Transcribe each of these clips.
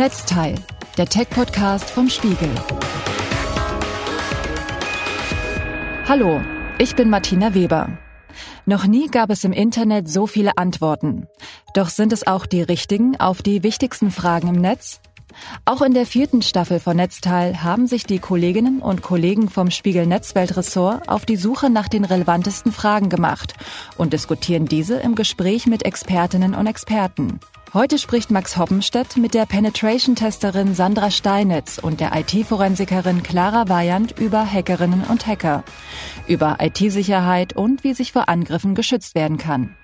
Netzteil, der Tech-Podcast vom Spiegel. Hallo, ich bin Martina Weber. Noch nie gab es im Internet so viele Antworten. Doch sind es auch die richtigen auf die wichtigsten Fragen im Netz? Auch in der vierten Staffel von Netzteil haben sich die Kolleginnen und Kollegen vom Spiegel Netzweltressort auf die Suche nach den relevantesten Fragen gemacht und diskutieren diese im Gespräch mit Expertinnen und Experten. Heute spricht Max Hoppenstedt mit der Penetration-Testerin Sandra Steinitz und der IT-Forensikerin Clara Weyand über Hackerinnen und Hacker, über IT-Sicherheit und wie sich vor Angriffen geschützt werden kann.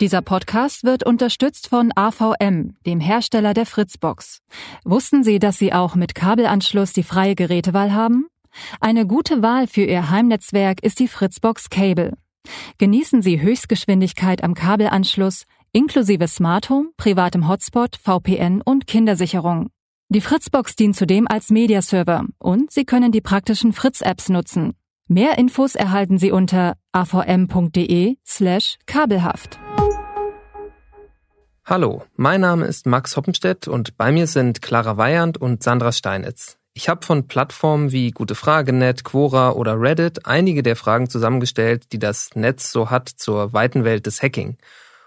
Dieser Podcast wird unterstützt von AVM, dem Hersteller der Fritzbox. Wussten Sie, dass Sie auch mit Kabelanschluss die freie Gerätewahl haben? Eine gute Wahl für Ihr Heimnetzwerk ist die Fritzbox Cable. Genießen Sie Höchstgeschwindigkeit am Kabelanschluss inklusive Smart Home, privatem Hotspot, VPN und Kindersicherung. Die Fritzbox dient zudem als Mediaserver und Sie können die praktischen Fritz-Apps nutzen. Mehr Infos erhalten Sie unter avm.de slash kabelhaft. Hallo, mein Name ist Max Hoppenstedt und bei mir sind Clara Weyand und Sandra Steinitz. Ich habe von Plattformen wie Gute Fragenet, Quora oder Reddit einige der Fragen zusammengestellt, die das Netz so hat zur weiten Welt des Hacking.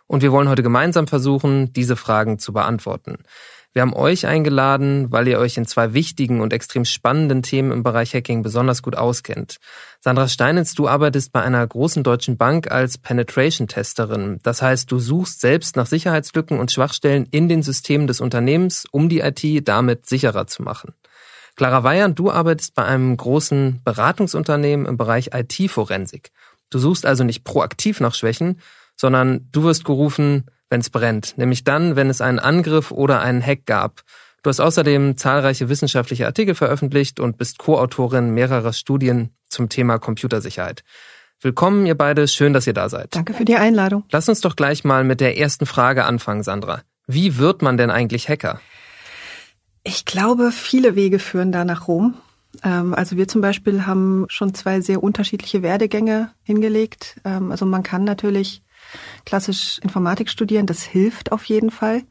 Und wir wollen heute gemeinsam versuchen, diese Fragen zu beantworten. Wir haben euch eingeladen, weil ihr euch in zwei wichtigen und extrem spannenden Themen im Bereich Hacking besonders gut auskennt. Sandra Steinitz, du arbeitest bei einer großen deutschen Bank als Penetration-Testerin. Das heißt, du suchst selbst nach Sicherheitslücken und Schwachstellen in den Systemen des Unternehmens, um die IT damit sicherer zu machen. Clara Weyand, du arbeitest bei einem großen Beratungsunternehmen im Bereich IT-Forensik. Du suchst also nicht proaktiv nach Schwächen, sondern du wirst gerufen, wenn es brennt, nämlich dann, wenn es einen Angriff oder einen Hack gab. Du hast außerdem zahlreiche wissenschaftliche Artikel veröffentlicht und bist Co-Autorin mehrerer Studien zum Thema Computersicherheit. Willkommen, ihr beide. Schön, dass ihr da seid. Danke für die Einladung. Lass uns doch gleich mal mit der ersten Frage anfangen, Sandra. Wie wird man denn eigentlich Hacker? Ich glaube, viele Wege führen da nach Rom. Ähm, also wir zum Beispiel haben schon zwei sehr unterschiedliche Werdegänge hingelegt. Ähm, also man kann natürlich klassisch Informatik studieren. Das hilft auf jeden Fall.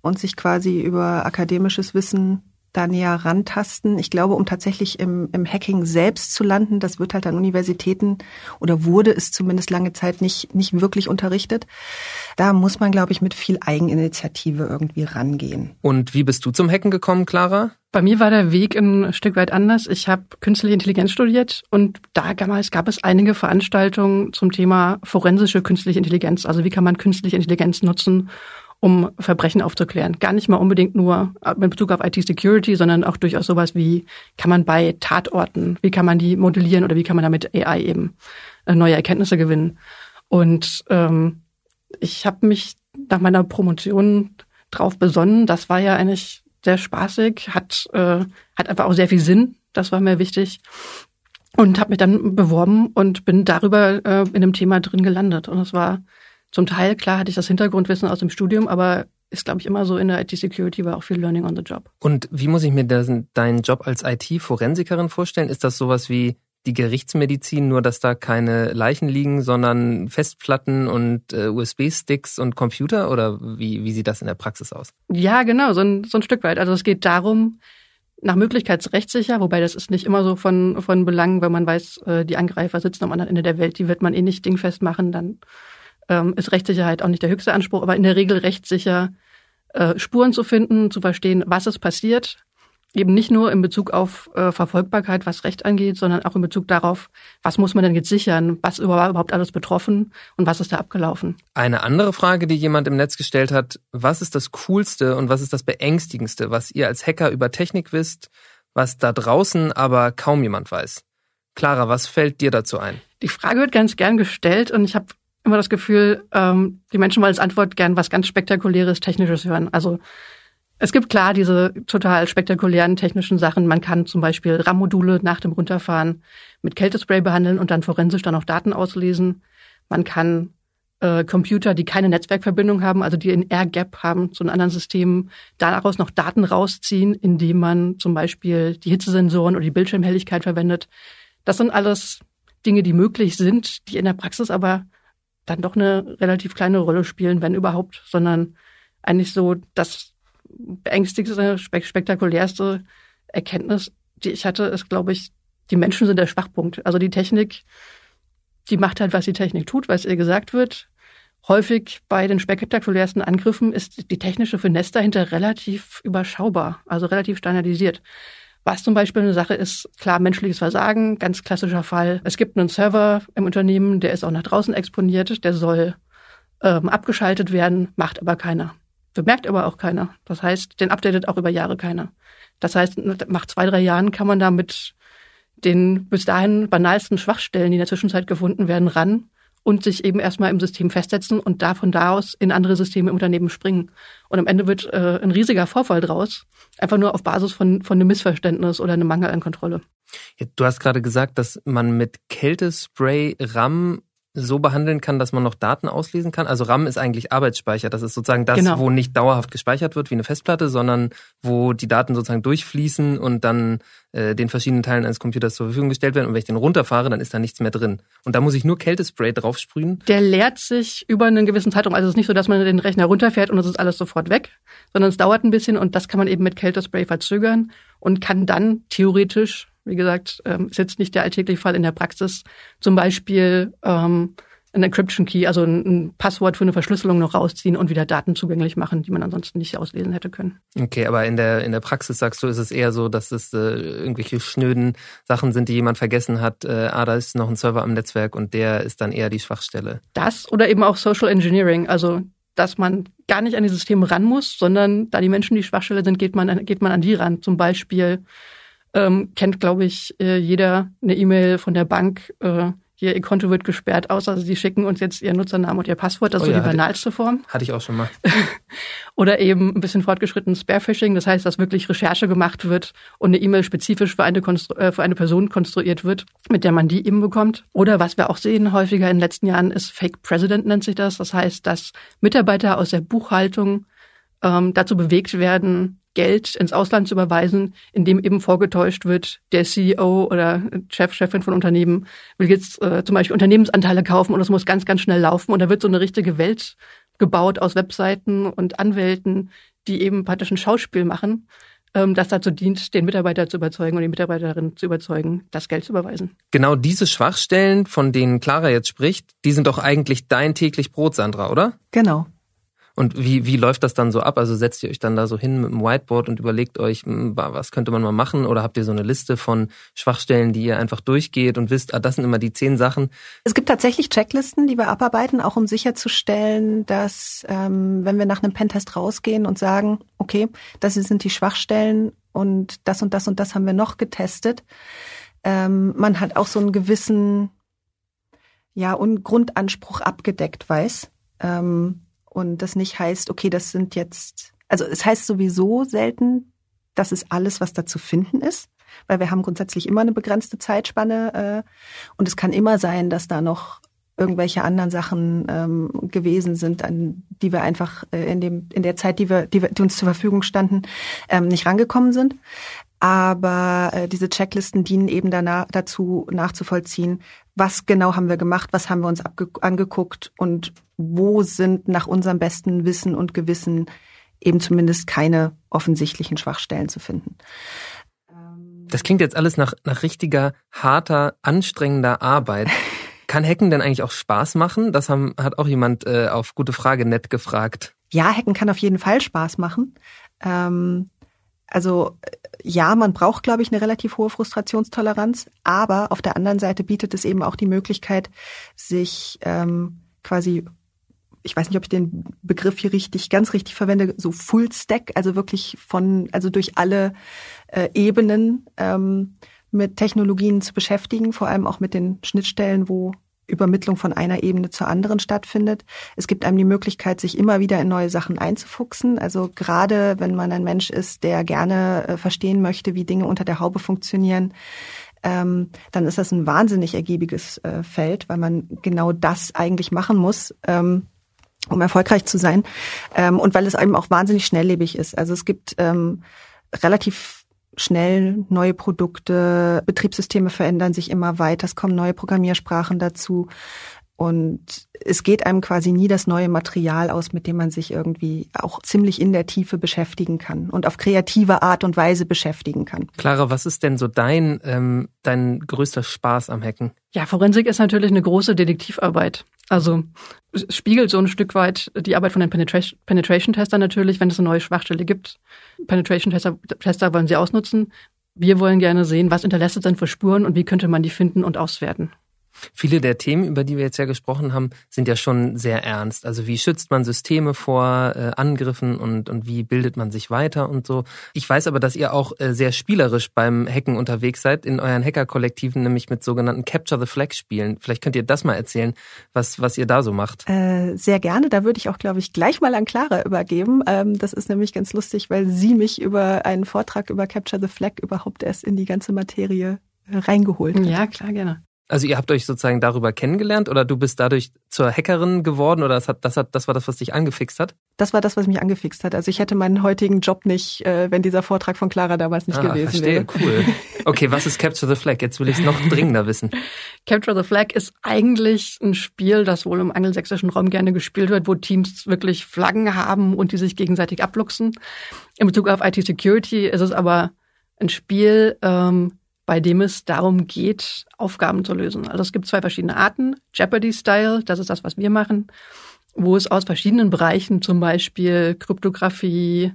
Und sich quasi über akademisches Wissen da näher rantasten. Ich glaube, um tatsächlich im, im Hacking selbst zu landen, das wird halt an Universitäten oder wurde es zumindest lange Zeit nicht, nicht wirklich unterrichtet. Da muss man, glaube ich, mit viel Eigeninitiative irgendwie rangehen. Und wie bist du zum Hacken gekommen, Clara? Bei mir war der Weg ein Stück weit anders. Ich habe künstliche Intelligenz studiert und da damals gab es einige Veranstaltungen zum Thema forensische künstliche Intelligenz. Also wie kann man künstliche Intelligenz nutzen, um Verbrechen aufzuklären. Gar nicht mal unbedingt nur mit Bezug auf IT-Security, sondern auch durchaus sowas wie, kann man bei Tatorten, wie kann man die modellieren oder wie kann man damit AI eben äh, neue Erkenntnisse gewinnen. Und ähm, ich habe mich nach meiner Promotion drauf besonnen. Das war ja eigentlich sehr spaßig, hat, äh, hat einfach auch sehr viel Sinn. Das war mir wichtig. Und habe mich dann beworben und bin darüber äh, in dem Thema drin gelandet. Und es war zum Teil, klar, hatte ich das Hintergrundwissen aus dem Studium, aber ist, glaube ich, immer so in der IT-Security war auch viel Learning on the Job. Und wie muss ich mir das, deinen Job als IT-Forensikerin vorstellen? Ist das sowas wie die Gerichtsmedizin, nur dass da keine Leichen liegen, sondern Festplatten und äh, USB-Sticks und Computer? Oder wie, wie sieht das in der Praxis aus? Ja, genau, so ein, so ein Stück weit. Also es geht darum, nach Möglichkeit rechtssicher, wobei das ist nicht immer so von, von Belang, wenn man weiß, äh, die Angreifer sitzen am anderen Ende der Welt, die wird man eh nicht dingfest machen, dann ähm, ist Rechtssicherheit auch nicht der höchste Anspruch, aber in der Regel rechtssicher äh, Spuren zu finden, zu verstehen, was ist passiert. Eben nicht nur in Bezug auf äh, Verfolgbarkeit, was Recht angeht, sondern auch in Bezug darauf, was muss man denn jetzt sichern, was war überhaupt alles betroffen und was ist da abgelaufen. Eine andere Frage, die jemand im Netz gestellt hat, was ist das Coolste und was ist das Beängstigendste, was ihr als Hacker über Technik wisst, was da draußen aber kaum jemand weiß? Clara, was fällt dir dazu ein? Die Frage wird ganz gern gestellt und ich habe immer das Gefühl, ähm, die Menschen wollen als Antwort gern was ganz Spektakuläres, Technisches hören. Also es gibt klar diese total spektakulären technischen Sachen. Man kann zum Beispiel RAM-Module nach dem Runterfahren mit Kältespray behandeln und dann forensisch dann auch Daten auslesen. Man kann äh, Computer, die keine Netzwerkverbindung haben, also die ein Air-Gap haben zu einem anderen System, daraus noch Daten rausziehen, indem man zum Beispiel die Hitzesensoren oder die Bildschirmhelligkeit verwendet. Das sind alles Dinge, die möglich sind, die in der Praxis aber dann doch eine relativ kleine Rolle spielen, wenn überhaupt, sondern eigentlich so das beängstigste, spektakulärste Erkenntnis, die ich hatte, ist, glaube ich, die Menschen sind der Schwachpunkt. Also die Technik, die macht halt, was die Technik tut, was ihr gesagt wird. Häufig bei den spektakulärsten Angriffen ist die technische Finesse dahinter relativ überschaubar, also relativ standardisiert. Was zum Beispiel eine Sache ist, klar, menschliches Versagen, ganz klassischer Fall. Es gibt einen Server im Unternehmen, der ist auch nach draußen exponiert, der soll ähm, abgeschaltet werden, macht aber keiner. Bemerkt aber auch keiner. Das heißt, den updatet auch über Jahre keiner. Das heißt, nach zwei, drei Jahren kann man da mit den bis dahin banalsten Schwachstellen, die in der Zwischenzeit gefunden werden, ran und sich eben erstmal im System festsetzen und da von da aus in andere Systeme im Unternehmen springen. Und am Ende wird äh, ein riesiger Vorfall draus, einfach nur auf Basis von, von einem Missverständnis oder einem Mangel an Kontrolle. Ja, du hast gerade gesagt, dass man mit Kältespray RAM so behandeln kann, dass man noch Daten auslesen kann. Also RAM ist eigentlich Arbeitsspeicher. Das ist sozusagen das, genau. wo nicht dauerhaft gespeichert wird wie eine Festplatte, sondern wo die Daten sozusagen durchfließen und dann äh, den verschiedenen Teilen eines Computers zur Verfügung gestellt werden. Und wenn ich den runterfahre, dann ist da nichts mehr drin. Und da muss ich nur Kältespray draufsprühen. Der leert sich über einen gewissen Zeitraum. Also es ist nicht so, dass man den Rechner runterfährt und es ist alles sofort weg, sondern es dauert ein bisschen und das kann man eben mit Kältespray verzögern und kann dann theoretisch wie gesagt, ähm, ist jetzt nicht der alltägliche Fall in der Praxis. Zum Beispiel ähm, ein Encryption Key, also ein, Passwort für eine Verschlüsselung noch rausziehen und wieder Daten zugänglich machen, die man ansonsten nicht auslesen hätte können. Okay, aber in der in der Praxis sagst du, ist es eher so, dass es äh, irgendwelche schnöden Sachen sind, die jemand vergessen hat. Äh, ah, da ist noch ein Server am Netzwerk und der ist dann eher die Schwachstelle. Das oder eben auch Social Engineering, also dass man gar nicht an die Systeme ran muss, sondern da die Menschen die Schwachstelle sind, geht man geht man an die ran. Zum Beispiel ähm, kennt, glaube ich, äh, jeder eine E-Mail von der Bank. Äh, hier, ihr Konto wird gesperrt also sie schicken uns jetzt ihren Nutzernamen und ihr Passwort. Das ist oh ja, so die banalste Form. Hatte ich auch schon mal. Oder eben ein bisschen fortgeschritten Sparefishing, das heißt, dass wirklich Recherche gemacht wird und eine E-Mail spezifisch für eine, äh, für eine Person konstruiert wird, mit der man die eben bekommt. Oder was wir auch sehen häufiger in den letzten Jahren ist Fake President nennt sich das. Das heißt, dass Mitarbeiter aus der Buchhaltung ähm, dazu bewegt werden, Geld ins Ausland zu überweisen, indem eben vorgetäuscht wird, der CEO oder Chef, Chefin von Unternehmen will jetzt äh, zum Beispiel Unternehmensanteile kaufen und das muss ganz, ganz schnell laufen. Und da wird so eine richtige Welt gebaut aus Webseiten und Anwälten, die eben praktisch ein Schauspiel machen, ähm, das dazu dient, den Mitarbeiter zu überzeugen und die Mitarbeiterin zu überzeugen, das Geld zu überweisen. Genau diese Schwachstellen, von denen Clara jetzt spricht, die sind doch eigentlich dein täglich Brot, Sandra, oder? Genau. Und wie, wie läuft das dann so ab? Also setzt ihr euch dann da so hin mit dem Whiteboard und überlegt euch, hm, was könnte man mal machen? Oder habt ihr so eine Liste von Schwachstellen, die ihr einfach durchgeht und wisst, ah, das sind immer die zehn Sachen? Es gibt tatsächlich Checklisten, die wir abarbeiten, auch um sicherzustellen, dass ähm, wenn wir nach einem Pentest rausgehen und sagen, okay, das sind die Schwachstellen und das und das und das haben wir noch getestet, ähm, man hat auch so einen gewissen ja, und Grundanspruch abgedeckt weiß. Ähm, und das nicht heißt, okay, das sind jetzt, also es heißt sowieso selten, das ist alles, was da zu finden ist, weil wir haben grundsätzlich immer eine begrenzte Zeitspanne äh, und es kann immer sein, dass da noch irgendwelche anderen Sachen ähm, gewesen sind, an die wir einfach äh, in dem in der Zeit, die wir, die, wir, die uns zur Verfügung standen, ähm, nicht rangekommen sind. Aber äh, diese Checklisten dienen eben danach, dazu, nachzuvollziehen, was genau haben wir gemacht, was haben wir uns angeguckt und wo sind nach unserem besten Wissen und Gewissen eben zumindest keine offensichtlichen Schwachstellen zu finden. Das klingt jetzt alles nach, nach richtiger, harter, anstrengender Arbeit. Kann Hacken denn eigentlich auch Spaß machen? Das haben, hat auch jemand äh, auf gute Frage nett gefragt. Ja, Hacken kann auf jeden Fall Spaß machen. Ähm, also ja, man braucht, glaube ich, eine relativ hohe Frustrationstoleranz, aber auf der anderen Seite bietet es eben auch die Möglichkeit, sich ähm, quasi ich weiß nicht, ob ich den Begriff hier richtig, ganz richtig verwende, so Full Stack, also wirklich von, also durch alle äh, Ebenen ähm, mit Technologien zu beschäftigen, vor allem auch mit den Schnittstellen, wo Übermittlung von einer Ebene zur anderen stattfindet. Es gibt einem die Möglichkeit, sich immer wieder in neue Sachen einzufuchsen. Also gerade wenn man ein Mensch ist, der gerne äh, verstehen möchte, wie Dinge unter der Haube funktionieren, ähm, dann ist das ein wahnsinnig ergiebiges äh, Feld, weil man genau das eigentlich machen muss. Ähm, um erfolgreich zu sein ähm, und weil es eben auch wahnsinnig schnelllebig ist. Also es gibt ähm, relativ schnell neue Produkte, Betriebssysteme verändern sich immer weiter, es kommen neue Programmiersprachen dazu. Und es geht einem quasi nie das neue Material aus, mit dem man sich irgendwie auch ziemlich in der Tiefe beschäftigen kann und auf kreative Art und Weise beschäftigen kann. Clara, was ist denn so dein, ähm, dein größter Spaß am Hacken? Ja, Forensik ist natürlich eine große Detektivarbeit. Also es spiegelt so ein Stück weit die Arbeit von den Penetration, Penetration Tester natürlich, wenn es eine neue Schwachstelle gibt. Penetration Tester, Tester wollen sie ausnutzen. Wir wollen gerne sehen, was hinterlässt es denn für Spuren und wie könnte man die finden und auswerten. Viele der Themen, über die wir jetzt ja gesprochen haben, sind ja schon sehr ernst. Also wie schützt man Systeme vor äh, Angriffen und, und wie bildet man sich weiter und so. Ich weiß aber, dass ihr auch äh, sehr spielerisch beim Hacken unterwegs seid, in euren Hacker-Kollektiven, nämlich mit sogenannten Capture the Flag Spielen. Vielleicht könnt ihr das mal erzählen, was, was ihr da so macht. Äh, sehr gerne. Da würde ich auch, glaube ich, gleich mal an Clara übergeben. Ähm, das ist nämlich ganz lustig, weil sie mich über einen Vortrag über Capture the Flag überhaupt erst in die ganze Materie reingeholt hat. Ja, klar, gerne. Also ihr habt euch sozusagen darüber kennengelernt oder du bist dadurch zur Hackerin geworden oder das hat, das hat, das war das, was dich angefixt hat? Das war das, was mich angefixt hat. Also ich hätte meinen heutigen Job nicht, äh, wenn dieser Vortrag von Clara damals nicht ah, gewesen verstehe. wäre. Cool. Okay, was ist Capture the Flag? Jetzt will ich es noch dringender wissen. Capture the Flag ist eigentlich ein Spiel, das wohl im angelsächsischen Raum gerne gespielt wird, wo Teams wirklich Flaggen haben und die sich gegenseitig abluchsen. In Bezug auf IT-Security ist es aber ein Spiel, ähm, bei dem es darum geht, Aufgaben zu lösen. Also es gibt zwei verschiedene Arten. Jeopardy-Style, das ist das, was wir machen, wo es aus verschiedenen Bereichen, zum Beispiel Kryptographie,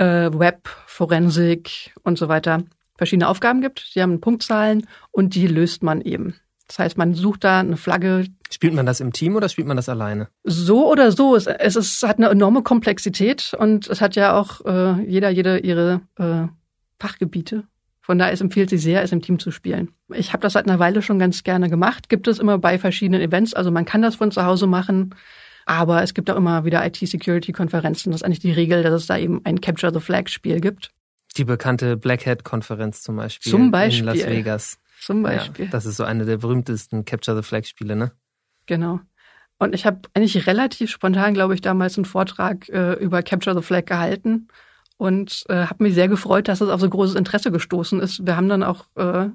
äh, Web, Forensik und so weiter, verschiedene Aufgaben gibt. Die haben Punktzahlen und die löst man eben. Das heißt, man sucht da eine Flagge. Spielt man das im Team oder spielt man das alleine? So oder so. Es, es, ist, hat eine enorme Komplexität und es hat ja auch äh, jeder, jede ihre äh, Fachgebiete. Von daher empfiehlt sich sehr, es im Team zu spielen. Ich habe das seit einer Weile schon ganz gerne gemacht. Gibt es immer bei verschiedenen Events. Also man kann das von zu Hause machen. Aber es gibt auch immer wieder IT-Security-Konferenzen. Das ist eigentlich die Regel, dass es da eben ein Capture the Flag-Spiel gibt. Die bekannte Black Hat-Konferenz zum Beispiel. Zum Beispiel. In Las Vegas. Zum Beispiel. Ja, das ist so eine der berühmtesten Capture the Flag-Spiele, ne? Genau. Und ich habe eigentlich relativ spontan, glaube ich, damals einen Vortrag äh, über Capture the Flag gehalten und äh, habe mich sehr gefreut, dass es auf so großes Interesse gestoßen ist. Wir haben dann auch äh,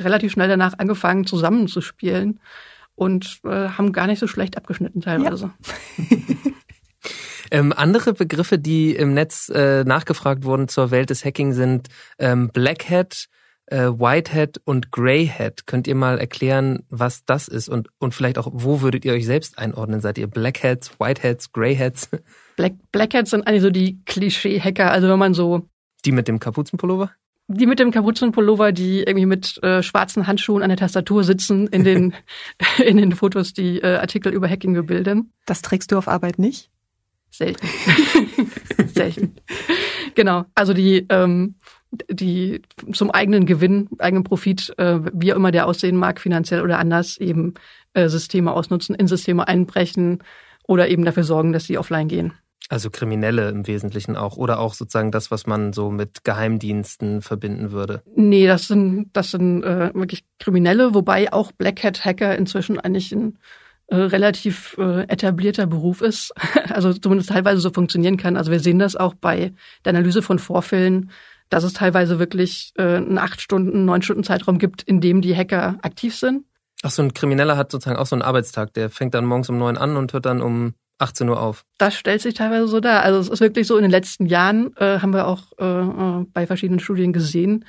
relativ schnell danach angefangen, zusammen zu spielen und äh, haben gar nicht so schlecht abgeschnitten teilweise. Ja. ähm, andere Begriffe, die im Netz äh, nachgefragt wurden zur Welt des Hacking sind ähm, Black Hat, äh, White Hat und Grey Hat. Könnt ihr mal erklären, was das ist und, und vielleicht auch, wo würdet ihr euch selbst einordnen? Seid ihr Black Hats, White Hats, Grey Hats? Black, Black Hats sind eigentlich so die Klischee-Hacker. Also wenn man so. Die mit dem Kapuzenpullover? Die mit dem Kapuzenpullover, die irgendwie mit äh, schwarzen Handschuhen an der Tastatur sitzen, in den, in den Fotos, die äh, Artikel über Hacking bebilden. Das trägst du auf Arbeit nicht? Selten. Selten. Genau. Also die, ähm, die zum eigenen Gewinn, eigenen Profit, äh, wie auch immer der aussehen mag, finanziell oder anders, eben äh, Systeme ausnutzen, in Systeme einbrechen oder eben dafür sorgen, dass sie offline gehen. Also Kriminelle im Wesentlichen auch oder auch sozusagen das, was man so mit Geheimdiensten verbinden würde. Nee, das sind das sind äh, wirklich Kriminelle, wobei auch Black Hat Hacker inzwischen eigentlich ein äh, relativ äh, etablierter Beruf ist, also zumindest teilweise so funktionieren kann. Also wir sehen das auch bei der Analyse von Vorfällen, dass es teilweise wirklich äh, einen acht Stunden, neun Stunden Zeitraum gibt, in dem die Hacker aktiv sind. Ach so, ein Krimineller hat sozusagen auch so einen Arbeitstag. Der fängt dann morgens um neun an und hört dann um 18 Uhr auf. Das stellt sich teilweise so dar. Also es ist wirklich so, in den letzten Jahren äh, haben wir auch äh, äh bei verschiedenen Studien gesehen,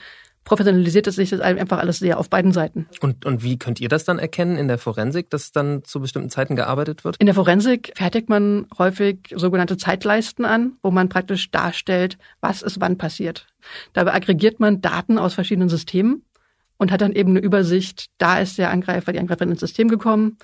professionalisiert es sich das einfach alles sehr auf beiden Seiten. Und, und wie könnt ihr das dann erkennen in der Forensik, dass dann zu bestimmten Zeiten gearbeitet wird? In der Forensik fertigt man häufig sogenannte Zeitleisten an, wo man praktisch darstellt, was ist wann passiert. Dabei aggregiert man Daten aus verschiedenen Systemen und hat dann eben eine Übersicht, da ist der Angreifer, die Angreiferin ins System gekommen,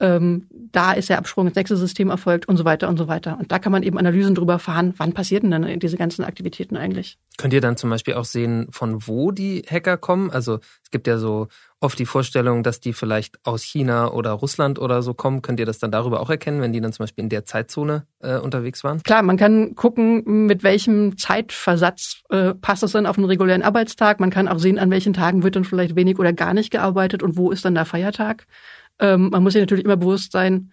ähm, da ist der Absprung ins nächste System erfolgt und so weiter und so weiter. Und da kann man eben Analysen drüber fahren, wann passierten denn diese ganzen Aktivitäten eigentlich. Könnt ihr dann zum Beispiel auch sehen, von wo die Hacker kommen? Also es gibt ja so oft die Vorstellung, dass die vielleicht aus China oder Russland oder so kommen. Könnt ihr das dann darüber auch erkennen, wenn die dann zum Beispiel in der Zeitzone äh, unterwegs waren? Klar, man kann gucken, mit welchem Zeitversatz äh, passt es dann auf einen regulären Arbeitstag. Man kann auch sehen, an welchen Tagen wird dann vielleicht wenig oder gar nicht gearbeitet und wo ist dann der Feiertag. Ähm, man muss sich natürlich immer bewusst sein,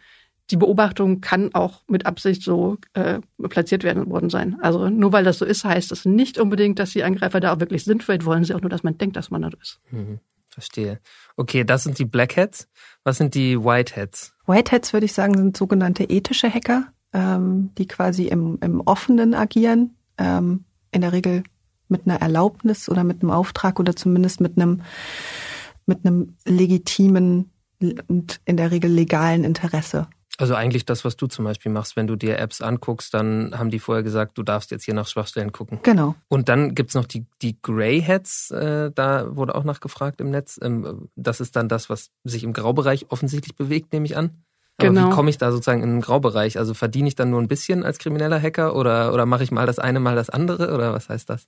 die Beobachtung kann auch mit Absicht so äh, platziert werden worden sein. Also nur weil das so ist, heißt das nicht unbedingt, dass die Angreifer da auch wirklich sind. Vielleicht wollen sie auch nur, dass man denkt, dass man das ist. Mhm. Verstehe. Okay, das sind die Blackheads. Was sind die Whiteheads? Whiteheads würde ich sagen sind sogenannte ethische Hacker, ähm, die quasi im, im Offenen agieren, ähm, in der Regel mit einer Erlaubnis oder mit einem Auftrag oder zumindest mit einem mit einem legitimen und in der Regel legalen Interesse. Also eigentlich das, was du zum Beispiel machst, wenn du dir Apps anguckst, dann haben die vorher gesagt, du darfst jetzt hier nach Schwachstellen gucken. Genau. Und dann gibt's noch die, die Greyheads, äh, da wurde auch nachgefragt im Netz. Ähm, das ist dann das, was sich im Graubereich offensichtlich bewegt, nehme ich an. Aber Genau. wie komme ich da sozusagen in den Graubereich? Also verdiene ich dann nur ein bisschen als krimineller Hacker oder, oder mache ich mal das eine, mal das andere oder was heißt das?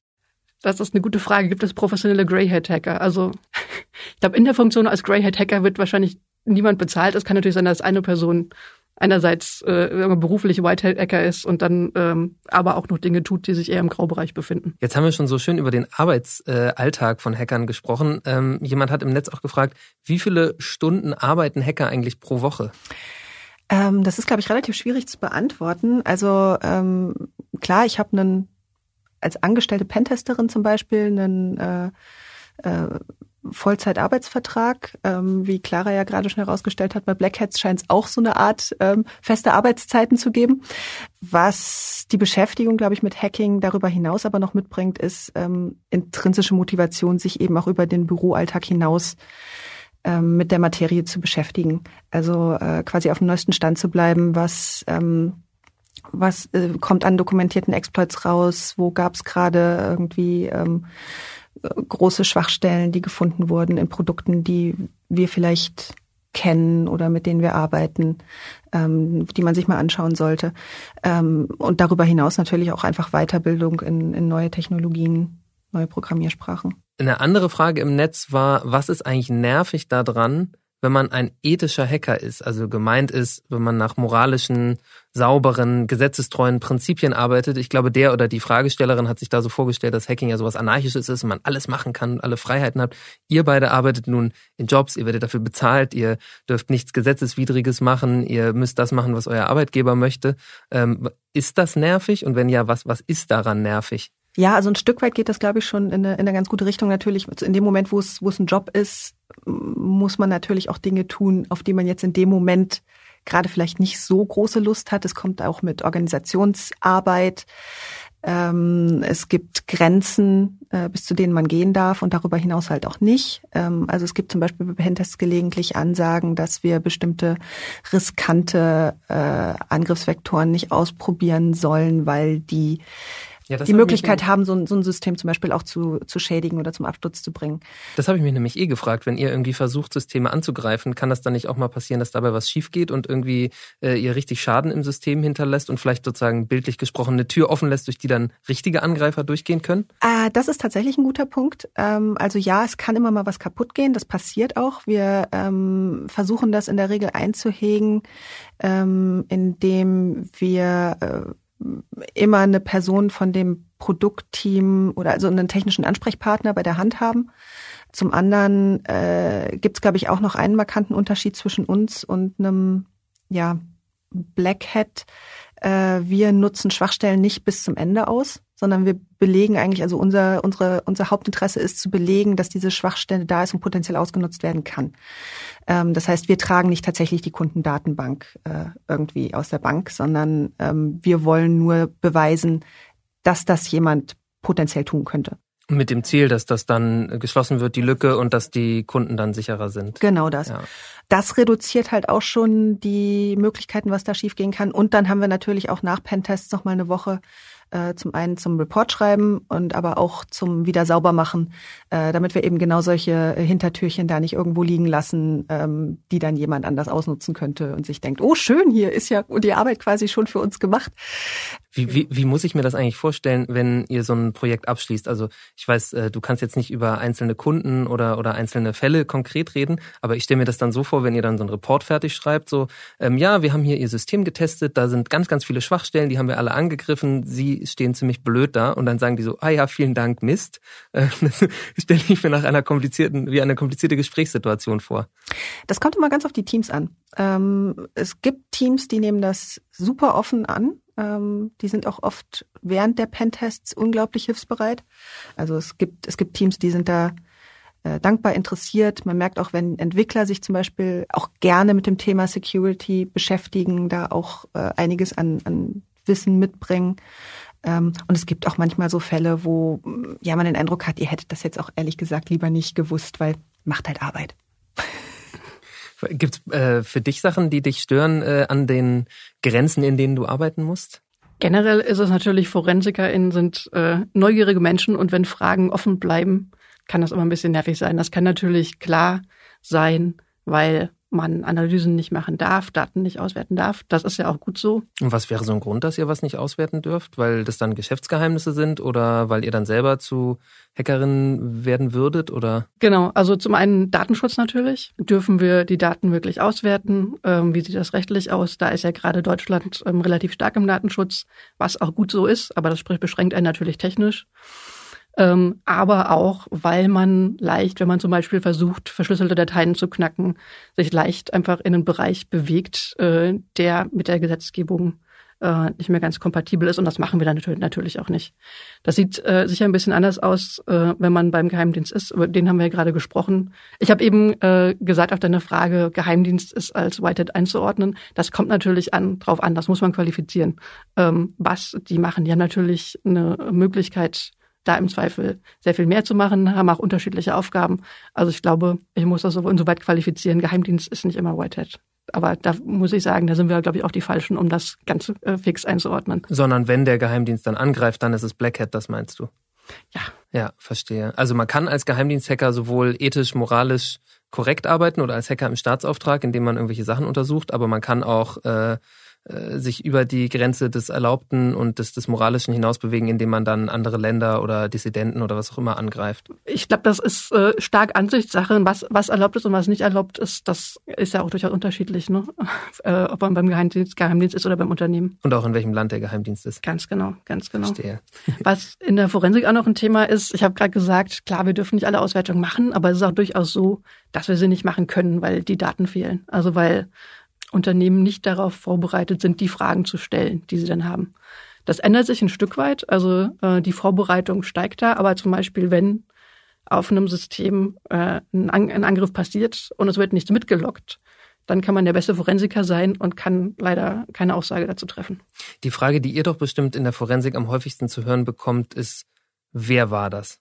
Das ist eine gute Frage. Gibt es professionelle Greyhead-Hacker? Also ich glaube, in der Funktion als Greyhead-Hacker wird wahrscheinlich niemand bezahlt. Es kann natürlich sein, dass eine Person einerseits äh, beruflich Whitehead-Hacker ist und dann ähm, aber auch noch Dinge tut, die sich eher im Graubereich befinden. Jetzt haben wir schon so schön über den Arbeitsalltag äh, von Hackern gesprochen. Ähm, jemand hat im Netz auch gefragt, wie viele Stunden arbeiten Hacker eigentlich pro Woche? Ähm, das ist, glaube ich, relativ schwierig zu beantworten. Also ähm, klar, ich habe einen als angestellte Pentesterin zum Beispiel einen äh, äh, Vollzeitarbeitsvertrag, ähm, wie Clara ja gerade schon herausgestellt hat. Bei Black Hats scheint es auch so eine Art ähm, feste Arbeitszeiten zu geben. Was die Beschäftigung, glaube ich, mit Hacking darüber hinaus aber noch mitbringt, ist ähm, intrinsische Motivation, sich eben auch über den Büroalltag hinaus ähm, mit der Materie zu beschäftigen. Also äh, quasi auf dem neuesten Stand zu bleiben, was ähm, was äh, kommt an dokumentierten Exploits raus, wo gab es gerade irgendwie ähm, große Schwachstellen, die gefunden wurden in Produkten, die wir vielleicht kennen oder mit denen wir arbeiten, ähm, die man sich mal anschauen sollte. Ähm, und darüber hinaus natürlich auch einfach Weiterbildung in, in neue Technologien, neue Programmiersprachen. Eine andere Frage im Netz war, was ist eigentlich nervig daran, wenn man ein ethischer Hacker ist? Also gemeint ist, wenn man nach moralischen, sauberen, gesetzestreuen Prinzipien arbeitet. Ich glaube, der oder die Fragestellerin hat sich da so vorgestellt, dass Hacking ja sowas Anarchisches ist und man alles machen kann, alle Freiheiten hat. Ihr beide arbeitet nun in Jobs, ihr werdet dafür bezahlt, ihr dürft nichts Gesetzeswidriges machen, ihr müsst das machen, was euer Arbeitgeber möchte. Ähm, ist das nervig? Und wenn ja, was, was ist daran nervig? Ja, also ein Stück weit geht das, glaube ich, schon in eine, in eine ganz gute Richtung. Natürlich, in dem Moment, wo es, wo es ein Job ist, muss man natürlich auch Dinge tun, auf die man jetzt in dem Moment gerade vielleicht nicht so große Lust hat. Es kommt auch mit Organisationsarbeit. Ähm, es gibt Grenzen, äh, bis zu denen man gehen darf und darüber hinaus halt auch nicht. Ähm, also es gibt zum Beispiel bei Pentests gelegentlich Ansagen, dass wir bestimmte riskante äh, Angriffsvektoren nicht ausprobieren sollen, weil die Ja, die Möglichkeit haben, so ein, so ein System zum Beispiel auch zu, zu schädigen oder zum Absturz zu bringen. Das habe ich mich nämlich eh gefragt. Wenn ihr irgendwie versucht, Systeme anzugreifen, kann das dann nicht auch mal passieren, dass dabei was schief geht und irgendwie äh, ihr richtig Schaden im System hinterlässt und vielleicht sozusagen bildlich gesprochen eine Tür offen lässt, durch die dann richtige Angreifer durchgehen können? Ah, das ist tatsächlich ein guter Punkt. Ähm, also ja, es kann immer mal was kaputt gehen. Das passiert auch. Wir ähm, versuchen das in der Regel einzuhegen, ähm, indem wir äh, immer eine Person von dem Produktteam oder also einen technischen Ansprechpartner bei der Hand haben. Zum anderen äh, gibt es, glaube ich, auch noch einen markanten Unterschied zwischen uns und einem ja, Black Hat. Äh, wir nutzen Schwachstellen nicht bis zum Ende aus, sondern wir belegen eigentlich, also unser, unsere, unser Hauptinteresse ist zu belegen, dass diese Schwachstelle da ist und potenziell ausgenutzt werden kann. Ähm, das heißt, wir tragen nicht tatsächlich die Kundendatenbank äh, irgendwie aus der Bank, sondern ähm, wir wollen nur beweisen, dass das jemand potenziell tun könnte. Mit dem Ziel, dass das dann geschlossen wird, die Lücke, und dass die Kunden dann sicherer sind. Genau das. Ja. Das reduziert halt auch schon die Möglichkeiten, was da schiefgehen kann. Und dann haben wir natürlich auch nach Pentests noch mal eine Woche äh, zum einen zum Report schreiben und aber auch zum wieder sauber machen, äh, damit wir eben genau solche Hintertürchen da nicht irgendwo liegen lassen, ähm, die dann jemand anders ausnutzen könnte und sich denkt, oh schön, hier ist ja die Arbeit quasi schon für uns gemacht. Wie, wie, wie muss ich mir das eigentlich vorstellen, wenn ihr so ein Projekt abschließt? Also ich weiß, äh, du kannst jetzt nicht über einzelne Kunden oder, oder einzelne Fälle konkret reden, aber ich stelle mir das dann so vor, wenn ihr dann so einen Report fertig schreibt, so, ähm, ja, wir haben hier ihr System getestet, da sind ganz, ganz viele Schwachstellen, die haben wir alle angegriffen, sie stehen ziemlich blöd da und dann sagen die so, ah ja, vielen Dank, Mist. Äh, das stelle ich mir nach einer komplizierten, wie eine komplizierte Gesprächssituation vor. Das kommt immer ganz auf die Teams an. Ähm, es gibt Teams, die nehmen das super offen an. Ähm, die sind auch oft während der Pentests unglaublich hilfsbereit. Also es gibt, es gibt Teams, die sind da äh, dankbar interessiert. Man merkt auch, wenn Entwickler sich zum Beispiel auch gerne mit dem Thema Security beschäftigen, da auch äh, einiges an, an Wissen mitbringen. Ähm, und es gibt auch manchmal so Fälle, wo ja man den Eindruck hat, ihr hättet das jetzt auch ehrlich gesagt lieber nicht gewusst, weil macht halt Arbeit. Gibt es äh, für dich Sachen, die dich stören äh, an den Grenzen, in denen du arbeiten musst? Generell ist es natürlich, ForensikerInnen sind äh, neugierige Menschen und wenn Fragen offen bleiben, kann das immer ein bisschen nervig sein. Das kann natürlich klar sein, weil man Analysen nicht machen darf, Daten nicht auswerten darf. Das ist ja auch gut so. Und was wäre so ein Grund, dass ihr was nicht auswerten dürft? Weil das dann Geschäftsgeheimnisse sind oder weil ihr dann selber zu Hackerin werden würdet oder? Genau, also zum einen Datenschutz natürlich. Dürfen wir die Daten wirklich auswerten? Ähm, wie sieht das rechtlich aus? Da ist ja gerade Deutschland ähm, relativ stark im Datenschutz, was auch gut so ist, aber das beschränkt einen natürlich technisch ähm, aber auch, weil man leicht, wenn man zum Beispiel versucht, verschlüsselte Dateien zu knacken, sich leicht einfach in einen Bereich bewegt, äh, der mit der Gesetzgebung äh, nicht mehr ganz kompatibel ist. Und das machen wir dann natürlich auch nicht. Das sieht äh, sicher ein bisschen anders aus, äh, wenn man beim Geheimdienst ist. Über den haben wir ja gerade gesprochen. Ich habe eben äh, gesagt auf deine Frage, Geheimdienst ist als Whitehead einzuordnen. Das kommt natürlich an, drauf an. Das muss man qualifizieren. Ähm, was die machen, die haben natürlich eine Möglichkeit, da im Zweifel sehr viel mehr zu machen, haben auch unterschiedliche Aufgaben. Also ich glaube, ich muss das so insoweit qualifizieren. Geheimdienst ist nicht immer Whitehead. Aber da muss ich sagen, da sind wir, glaube ich, auch die Falschen, um das ganz äh, fix einzuordnen. Sondern wenn der Geheimdienst dann angreift, dann ist es Blackhead, das meinst du? Ja. Ja, verstehe. Also man kann als Geheimdiensthacker sowohl ethisch, moralisch korrekt arbeiten oder als Hacker im Staatsauftrag, indem man irgendwelche Sachen untersucht, aber man kann auch äh, sich über die Grenze des Erlaubten und des, des Moralischen hinaus bewegen, indem man dann andere Länder oder Dissidenten oder was auch immer angreift. Ich glaube, das ist äh, stark Ansichtssache. Was, was erlaubt ist und was nicht erlaubt ist, das ist ja auch durchaus unterschiedlich, ne? äh, ob man beim Geheimdienst, Geheimdienst ist oder beim Unternehmen. Und auch in welchem Land der Geheimdienst ist. Ganz genau, ganz genau. Verstehe. Was in der Forensik auch noch ein Thema ist, ich habe gerade gesagt, klar, wir dürfen nicht alle Auswertungen machen, aber es ist auch durchaus so, dass wir sie nicht machen können, weil die Daten fehlen. Also weil Unternehmen nicht darauf vorbereitet sind, die Fragen zu stellen, die sie dann haben. Das ändert sich ein Stück weit, also äh, die Vorbereitung steigt da, aber zum Beispiel, wenn auf einem System äh, ein, An ein Angriff passiert und es wird nichts mitgelockt, dann kann man der beste Forensiker sein und kann leider keine Aussage dazu treffen. Die Frage, die ihr doch bestimmt in der Forensik am häufigsten zu hören bekommt, ist, wer war das?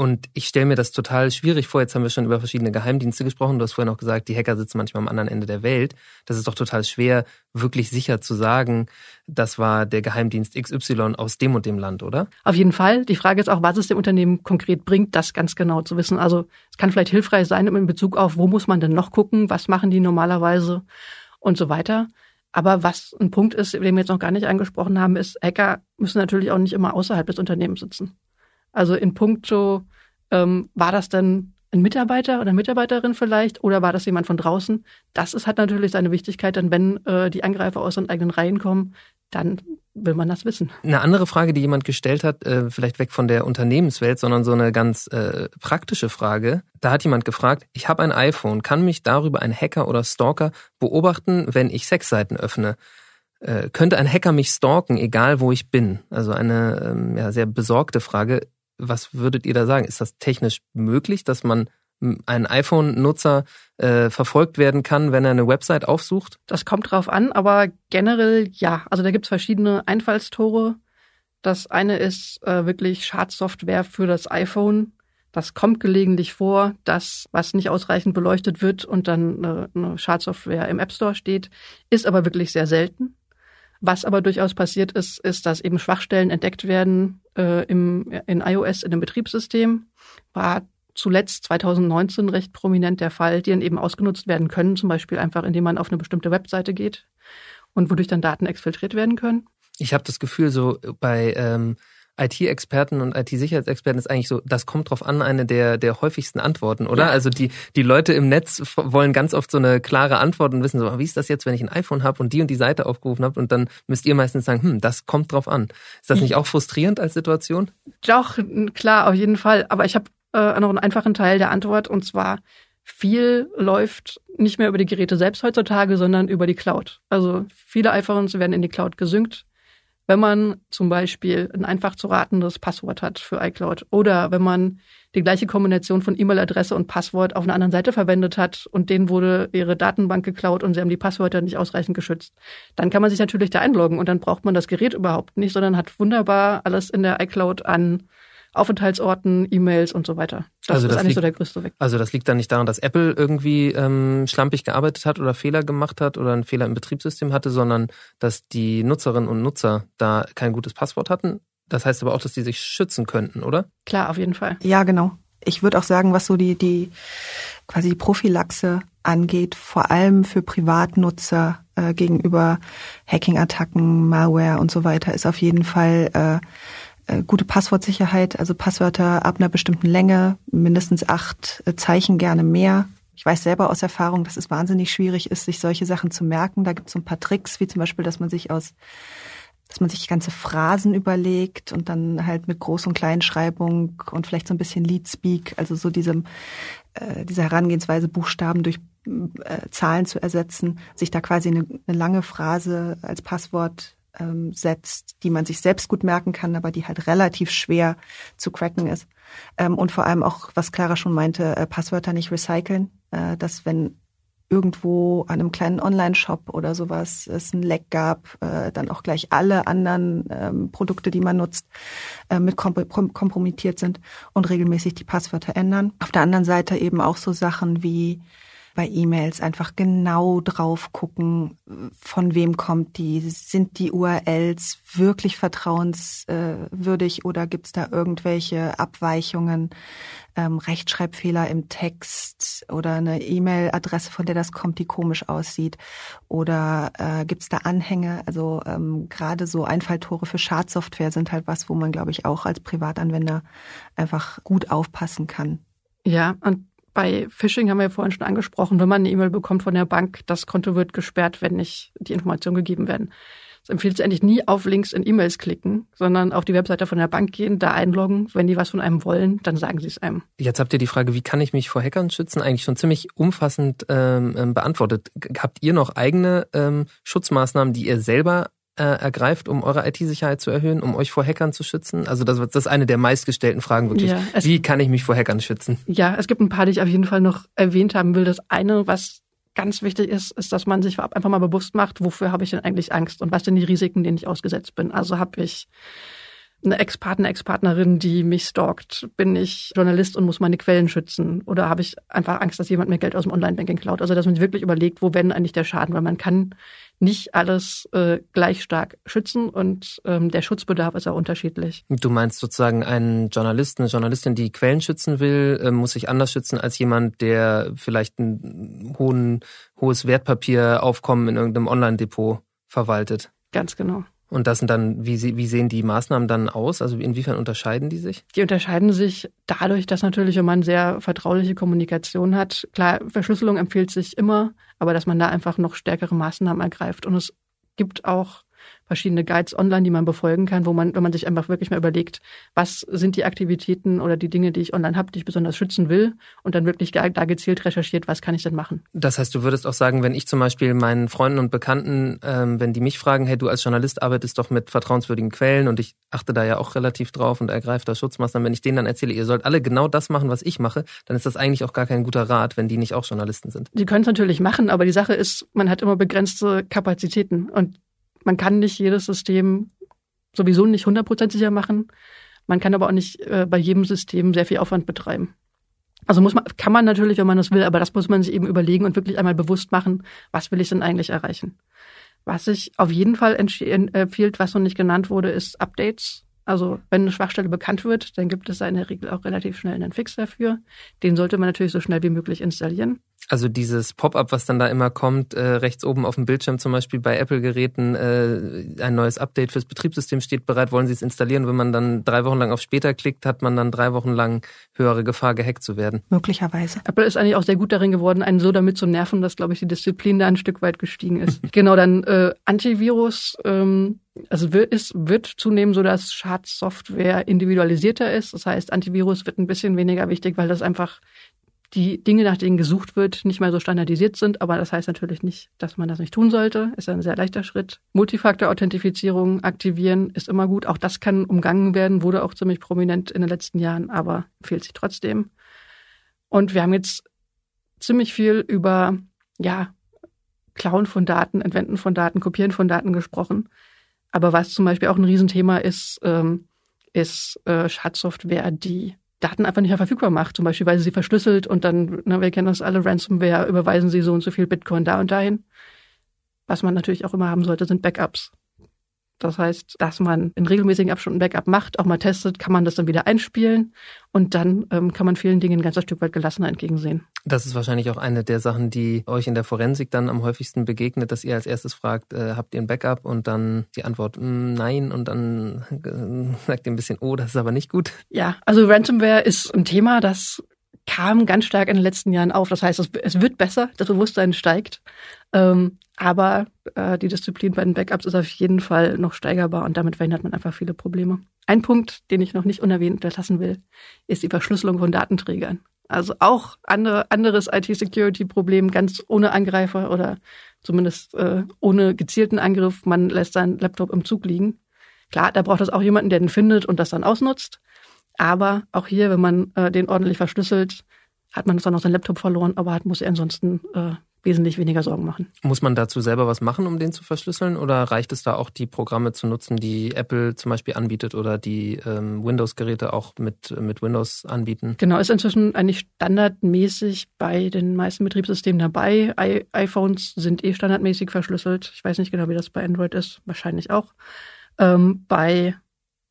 Und ich stelle mir das total schwierig vor. Jetzt haben wir schon über verschiedene Geheimdienste gesprochen. Du hast vorhin auch gesagt, die Hacker sitzen manchmal am anderen Ende der Welt. Das ist doch total schwer, wirklich sicher zu sagen, das war der Geheimdienst XY aus dem und dem Land, oder? Auf jeden Fall. Die Frage ist auch, was es dem Unternehmen konkret bringt, das ganz genau zu wissen. Also es kann vielleicht hilfreich sein in Bezug auf, wo muss man denn noch gucken, was machen die normalerweise und so weiter. Aber was ein Punkt ist, den wir jetzt noch gar nicht angesprochen haben, ist, Hacker müssen natürlich auch nicht immer außerhalb des Unternehmens sitzen. Also in puncto, ähm, war das dann ein Mitarbeiter oder Mitarbeiterin vielleicht oder war das jemand von draußen? Das ist, hat natürlich seine Wichtigkeit, denn wenn äh, die Angreifer aus ihren eigenen Reihen kommen, dann will man das wissen. Eine andere Frage, die jemand gestellt hat, äh, vielleicht weg von der Unternehmenswelt, sondern so eine ganz äh, praktische Frage. Da hat jemand gefragt, ich habe ein iPhone, kann mich darüber ein Hacker oder Stalker beobachten, wenn ich Sexseiten öffne? Äh, könnte ein Hacker mich stalken, egal wo ich bin? Also eine ähm, ja, sehr besorgte Frage. Was würdet ihr da sagen? Ist das technisch möglich, dass man ein iPhone-Nutzer äh, verfolgt werden kann, wenn er eine Website aufsucht? Das kommt drauf an, aber generell ja. Also da gibt's verschiedene Einfallstore. Das eine ist äh, wirklich Schadsoftware für das iPhone. Das kommt gelegentlich vor, dass was nicht ausreichend beleuchtet wird und dann eine, eine Schadsoftware im App Store steht, ist aber wirklich sehr selten. Was aber durchaus passiert ist, ist, dass eben Schwachstellen entdeckt werden äh, im, in iOS in dem Betriebssystem. War zuletzt 2019 recht prominent der Fall, die dann eben ausgenutzt werden können, zum Beispiel einfach, indem man auf eine bestimmte Webseite geht und wodurch dann Daten exfiltriert werden können. Ich habe das Gefühl, so bei ähm, IT-Experten und IT-Sicherheitsexperten ist eigentlich so, das kommt drauf an, eine der, der häufigsten Antworten, oder? Ja. Also die, die Leute im Netz wollen ganz oft so eine klare Antwort und wissen so, wie ist das jetzt, wenn ich ein iPhone habe und die und die Seite aufgerufen habe und dann müsst ihr meistens sagen, hm, das kommt drauf an. Ist das nicht auch frustrierend als Situation? Doch, klar, auf jeden Fall. Aber ich habe äh, noch einen einfachen Teil der Antwort und zwar, viel läuft nicht mehr über die Geräte selbst heutzutage, sondern über die Cloud. Also viele iPhones werden in die Cloud gesynkt Wenn man zum Beispiel ein einfach zu ratendes Passwort hat für iCloud oder wenn man die gleiche Kombination von E-Mail-Adresse und Passwort auf einer anderen Seite verwendet hat und denen wurde ihre Datenbank geklaut und sie haben die Passwörter nicht ausreichend geschützt, dann kann man sich natürlich da einloggen und dann braucht man das Gerät überhaupt nicht, sondern hat wunderbar alles in der iCloud an Aufenthaltsorten, E-Mails und so weiter. Das, also das ist eigentlich liegt, so der größte Weg. Also das liegt dann nicht daran, dass Apple irgendwie ähm, schlampig gearbeitet hat oder Fehler gemacht hat oder einen Fehler im Betriebssystem hatte, sondern dass die Nutzerinnen und Nutzer da kein gutes Passwort hatten. Das heißt aber auch, dass die sich schützen könnten, oder? Klar, auf jeden Fall. Ja, genau. Ich würde auch sagen, was so die, die quasi Prophylaxe angeht, vor allem für Privatnutzer äh, gegenüber Hacking-Attacken, Malware und so weiter, ist auf jeden Fall äh, gute Passwortsicherheit, also Passwörter ab einer bestimmten Länge, mindestens acht äh, Zeichen gerne mehr. Ich weiß selber aus Erfahrung, dass es wahnsinnig schwierig ist, sich solche Sachen zu merken. Da gibt es so ein paar Tricks, wie zum Beispiel, dass man sich aus dass man sich ganze Phrasen überlegt und dann halt mit Groß- und Kleinschreibung und vielleicht so ein bisschen Leadspeak, also so diesem, äh, diese Herangehensweise, Buchstaben durch äh, Zahlen zu ersetzen, sich da quasi eine, eine lange Phrase als Passwort ähm, setzt, die man sich selbst gut merken kann, aber die halt relativ schwer zu cracken ist. Ähm, und vor allem auch, was Clara schon meinte, äh, Passwörter nicht recyceln, äh, dass wenn irgendwo an einem kleinen Online-Shop oder sowas es ein Leck gab, äh, dann auch gleich alle anderen ähm, Produkte, die man nutzt, äh, mit kompromittiert sind und regelmäßig die Passwörter ändern. Auf der anderen Seite eben auch so Sachen wie bei E-Mails einfach genau drauf gucken, von wem kommt die, sind die URLs wirklich vertrauenswürdig oder gibt es da irgendwelche Abweichungen, ähm, Rechtschreibfehler im Text oder eine E-Mail-Adresse, von der das kommt, die komisch aussieht? Oder äh, gibt es da Anhänge, also ähm, gerade so Einfalltore für Schadsoftware sind halt was, wo man, glaube ich, auch als Privatanwender einfach gut aufpassen kann. Ja, und bei Phishing haben wir ja vorhin schon angesprochen, wenn man eine E-Mail bekommt von der Bank, das Konto wird gesperrt, wenn nicht die Informationen gegeben werden. Es empfiehlt sich eigentlich nie auf Links in E-Mails klicken, sondern auf die Webseite von der Bank gehen, da einloggen. Wenn die was von einem wollen, dann sagen sie es einem. Jetzt habt ihr die Frage, wie kann ich mich vor Hackern schützen, eigentlich schon ziemlich umfassend ähm, ähm beantwortet. Habt ihr noch eigene ähm, Schutzmaßnahmen, die ihr selber äh, ergreift, um eure IT-Sicherheit zu erhöhen, um euch vor Hackern zu schützen? Also das, das ist eine der meistgestellten Fragen wirklich. Ja, Wie kann ich mich vor Hackern schützen? Ja, es gibt ein paar, die ich auf jeden Fall noch erwähnt haben will. Das eine, was ganz wichtig ist, ist, dass man sich einfach mal bewusst macht, wofür habe ich denn eigentlich Angst und was sind die Risiken, denen ich ausgesetzt bin. Also habe ich eine Ex-Partner, Ex-Partnerin, die mich stalkt? Bin ich Journalist und muss meine Quellen schützen? Oder habe ich einfach Angst, dass jemand mir Geld aus dem Online-Banking klaut? Also dass man sich wirklich überlegt, wo wenn eigentlich der Schaden? Weil man kann nicht alles äh, gleich stark schützen und ähm, der Schutzbedarf ist auch unterschiedlich. Du meinst sozusagen einen Journalisten, eine Journalistin, die Quellen schützen will, äh, muss sich anders schützen als jemand, der vielleicht ein hohen, hohes Wertpapieraufkommen in irgendeinem Online-Depot verwaltet. Ganz genau. Und das sind dann, wie, wie sehen die Maßnahmen dann aus? Also inwiefern unterscheiden die sich? Die unterscheiden sich dadurch, dass natürlich, wenn man sehr vertrauliche Kommunikation hat, klar, Verschlüsselung empfiehlt sich immer, aber dass man da einfach noch stärkere Maßnahmen ergreift. Und es gibt auch verschiedene Guides online, die man befolgen kann, wo man, wenn man sich einfach wirklich mal überlegt, was sind die Aktivitäten oder die Dinge, die ich online habe, die ich besonders schützen will und dann wirklich da gezielt recherchiert, was kann ich denn machen. Das heißt, du würdest auch sagen, wenn ich zum Beispiel meinen Freunden und Bekannten, ähm, wenn die mich fragen, hey, du als Journalist arbeitest doch mit vertrauenswürdigen Quellen und ich achte da ja auch relativ drauf und ergreife da Schutzmaßnahmen, wenn ich denen dann erzähle, ihr sollt alle genau das machen, was ich mache, dann ist das eigentlich auch gar kein guter Rat, wenn die nicht auch Journalisten sind. Die können es natürlich machen, aber die Sache ist, man hat immer begrenzte Kapazitäten und man kann nicht jedes System sowieso nicht 100% sicher machen. Man kann aber auch nicht äh, bei jedem System sehr viel Aufwand betreiben. Also muss man, kann man natürlich, wenn man das will, aber das muss man sich eben überlegen und wirklich einmal bewusst machen, was will ich denn eigentlich erreichen. Was sich auf jeden Fall empfiehlt, was noch nicht genannt wurde, ist Updates. Also wenn eine Schwachstelle bekannt wird, dann gibt es in der Regel auch relativ schnell einen Fix dafür. Den sollte man natürlich so schnell wie möglich installieren. Also dieses Pop-up, was dann da immer kommt, äh, rechts oben auf dem Bildschirm zum Beispiel bei Apple-Geräten, äh, ein neues Update fürs Betriebssystem steht bereit, wollen Sie es installieren? Wenn man dann drei Wochen lang auf später klickt, hat man dann drei Wochen lang höhere Gefahr, gehackt zu werden. Möglicherweise. Apple ist eigentlich auch sehr gut darin geworden, einen so damit zu nerven, dass, glaube ich, die Disziplin da ein Stück weit gestiegen ist. genau, dann äh, Antivirus. Ähm, also wird, es wird zunehmend so, dass Schadsoftware individualisierter ist. Das heißt, Antivirus wird ein bisschen weniger wichtig, weil das einfach die Dinge, nach denen gesucht wird, nicht mehr so standardisiert sind. Aber das heißt natürlich nicht, dass man das nicht tun sollte. Ist ein sehr leichter Schritt. Multifaktor-Authentifizierung aktivieren ist immer gut. Auch das kann umgangen werden, wurde auch ziemlich prominent in den letzten Jahren, aber fehlt sich trotzdem. Und wir haben jetzt ziemlich viel über, ja, Klauen von Daten, Entwenden von Daten, Kopieren von Daten gesprochen. Aber was zum Beispiel auch ein Riesenthema ist, ähm, ist äh, Schadsoftware, die Daten einfach nicht mehr verfügbar macht, zum Beispiel, weil sie sie verschlüsselt und dann, na, wir kennen das alle, Ransomware, überweisen sie so und so viel Bitcoin da und dahin. Was man natürlich auch immer haben sollte, sind Backups. Das heißt, dass man in regelmäßigen Abständen Backup macht, auch mal testet, kann man das dann wieder einspielen und dann ähm, kann man vielen Dingen ein ganzes Stück weit gelassener entgegensehen. Das ist wahrscheinlich auch eine der Sachen, die euch in der Forensik dann am häufigsten begegnet, dass ihr als erstes fragt, äh, habt ihr ein Backup? Und dann die Antwort, mm, nein. Und dann äh, sagt ihr ein bisschen, oh, das ist aber nicht gut. Ja, also Ransomware ist ein Thema, das kam ganz stark in den letzten Jahren auf. Das heißt, es, es wird besser, das Bewusstsein steigt. Ähm, aber äh, die Disziplin bei den Backups ist auf jeden Fall noch steigerbar und damit verhindert man einfach viele Probleme. Ein Punkt, den ich noch nicht unerwähnt lassen will, ist die Verschlüsselung von Datenträgern. Also auch andere, anderes IT-Security-Problem, ganz ohne Angreifer oder zumindest äh, ohne gezielten Angriff. Man lässt seinen Laptop im Zug liegen. Klar, da braucht es auch jemanden, der den findet und das dann ausnutzt. Aber auch hier, wenn man äh, den ordentlich verschlüsselt, hat man zwar noch seinen Laptop verloren, aber hat, muss er ansonsten äh, wesentlich weniger Sorgen machen. Muss man dazu selber was machen, um den zu verschlüsseln? Oder reicht es da auch, die Programme zu nutzen, die Apple zum Beispiel anbietet oder die ähm, Windows-Geräte auch mit, mit Windows anbieten? Genau, ist inzwischen eigentlich standardmäßig bei den meisten Betriebssystemen dabei. I iPhones sind eh standardmäßig verschlüsselt. Ich weiß nicht genau, wie das bei Android ist. Wahrscheinlich auch. Ähm, bei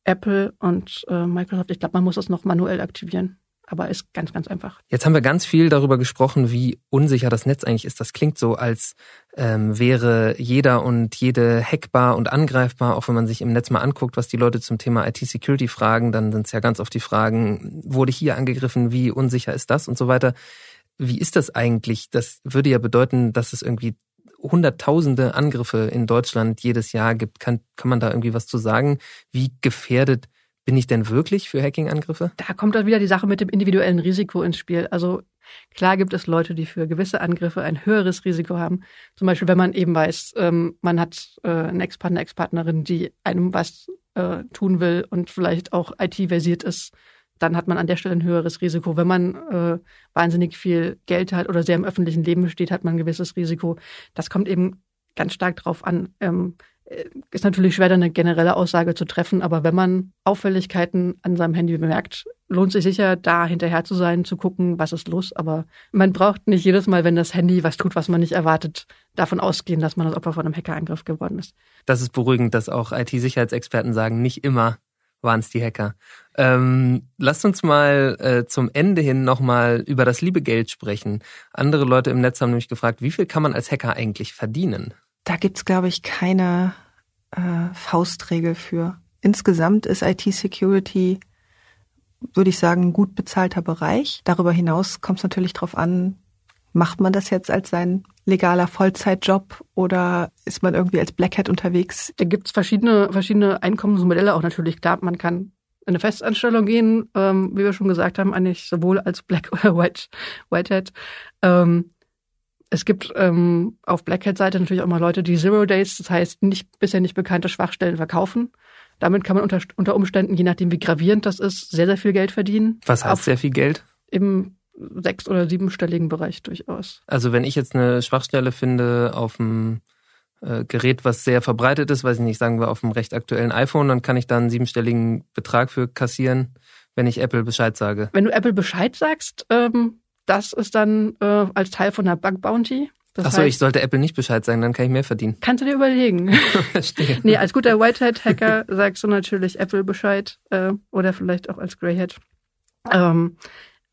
Apple und äh, Microsoft, ich glaube, man muss das noch manuell aktivieren aber ist ganz, ganz einfach. Jetzt haben wir ganz viel darüber gesprochen, wie unsicher das Netz eigentlich ist. Das klingt so, als ähm, wäre jeder und jede hackbar und angreifbar. Auch wenn man sich im Netz mal anguckt, was die Leute zum Thema IT-Security fragen, dann sind es ja ganz oft die Fragen, wurde hier angegriffen, wie unsicher ist das und so weiter. Wie ist das eigentlich? Das würde ja bedeuten, dass es irgendwie hunderttausende Angriffe in Deutschland jedes Jahr gibt. Kann, kann man da irgendwie was zu sagen? Wie gefährdet bin ich denn wirklich für Hacking-Angriffe? Da kommt dann wieder die Sache mit dem individuellen Risiko ins Spiel. Also klar gibt es Leute, die für gewisse Angriffe ein höheres Risiko haben. Zum Beispiel, wenn man eben weiß, ähm, man hat äh, einen Ex-Partner, Ex-Partnerin, die einem was äh, tun will und vielleicht auch IT-versiert ist, dann hat man an der Stelle ein höheres Risiko. Wenn man äh, wahnsinnig viel Geld hat oder sehr im öffentlichen Leben steht, hat man ein gewisses Risiko. Das kommt eben ganz stark drauf an. Ähm, äh, ist natürlich schwer, da eine generelle Aussage zu treffen, aber wenn man Auffälligkeiten an seinem Handy bemerkt, lohnt sich sicher, da hinterher zu sein, zu gucken, was ist los. Aber man braucht nicht jedes Mal, wenn das Handy was tut, was man nicht erwartet, davon ausgehen, dass man das Opfer von einem Hackerangriff geworden ist. Das ist beruhigend, dass auch IT-Sicherheitsexperten sagen, nicht immer waren es die Hacker. Ähm, lasst uns mal äh, zum Ende hin nochmal über das liebe Geld sprechen. Andere Leute im Netz haben nämlich gefragt, wie viel kann man als Hacker eigentlich verdienen? Da gibt's glaube ich, keine äh, Faustregel für. Insgesamt ist IT-Security, würde ich sagen, ein gut bezahlter Bereich. Darüber hinaus kommt es natürlich darauf an, macht man das jetzt als sein legaler Vollzeitjob oder ist man irgendwie als Black Hat unterwegs? Da gibt's verschiedene, verschiedene Einkommensmodelle auch natürlich. Klar, man kann in eine Festanstellung gehen, ähm, wie wir schon gesagt haben, eigentlich sowohl als Black oder White, White. Ähm, es gibt ähm, auf Black Hat-Seite natürlich auch mal Leute, die Zero Days, das heißt nicht bisher nicht bekannte Schwachstellen verkaufen. Damit kann man unter, unter Umständen, je nachdem wie gravierend das ist, sehr, sehr viel Geld verdienen. Was heißt auf, sehr viel Geld? Im sechs- oder siebenstelligen Bereich durchaus. Also wenn ich jetzt eine Schwachstelle finde auf einem äh, Gerät, was sehr verbreitet ist, weiß ich nicht, sagen wir auf einem recht aktuellen iPhone, dann kann ich da einen siebenstelligen Betrag für kassieren, wenn ich Apple Bescheid sage. Wenn du Apple Bescheid sagst, ähm, das ist dann äh, als Teil von der Bug Bounty. Das Ach so, ich sollte Apple nicht Bescheid sagen, dann kann ich mehr verdienen. Kannst du dir überlegen. Verstehe. nee, als guter Whitehead-Hacker sagst du natürlich Apple Bescheid äh, oder vielleicht auch als Greyhead. Ähm,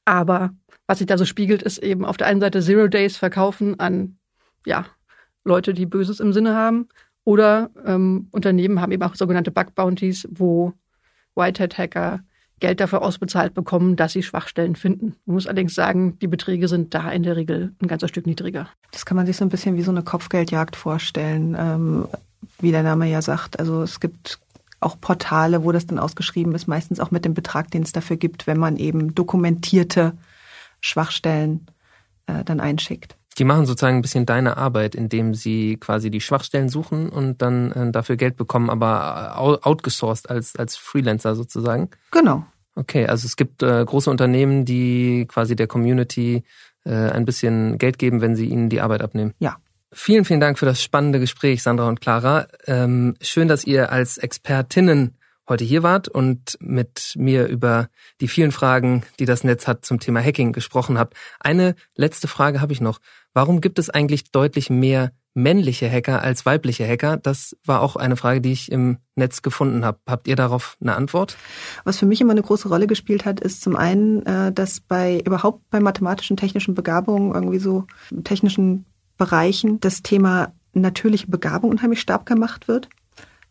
aber was sich da so spiegelt, ist eben auf der einen Seite Zero Days verkaufen an ja Leute, die Böses im Sinne haben, oder ähm, Unternehmen haben eben auch sogenannte Bug Bounties, wo Whitehead-Hacker Geld dafür ausbezahlt bekommen, dass sie Schwachstellen finden. Man muss allerdings sagen, die Beträge sind da in der Regel ein ganzes Stück niedriger. Das kann man sich so ein bisschen wie so eine Kopfgeldjagd vorstellen, ähm, wie der Name ja sagt. Also es gibt auch Portale, wo das dann ausgeschrieben ist, meistens auch mit dem Betrag, den es dafür gibt, wenn man eben dokumentierte Schwachstellen äh, dann einschickt. Die machen sozusagen ein bisschen deine Arbeit, indem sie quasi die Schwachstellen suchen und dann äh, dafür Geld bekommen, aber äh, outgesourced als, als Freelancer sozusagen. Genau. Okay, also es gibt äh, große Unternehmen, die quasi der Community äh, ein bisschen Geld geben, wenn sie ihnen die Arbeit abnehmen. Ja. Vielen, vielen Dank für das spannende Gespräch, Sandra und Clara. Ähm, schön, dass ihr als Expertinnen heute hier wart und mit mir über die vielen Fragen, die das Netz hat zum Thema Hacking gesprochen habt. Eine letzte Frage habe ich noch. Warum gibt es eigentlich deutlich mehr männliche Hacker als weibliche Hacker? Das war auch eine Frage, die ich im Netz gefunden habe. Habt ihr darauf eine Antwort? Was für mich immer eine große Rolle gespielt hat, ist zum einen, äh, dass bei überhaupt bei mathematischen, technischen Begabungen, irgendwie so technischen Bereichen, das Thema natürliche Begabung unheimlich stark gemacht wird.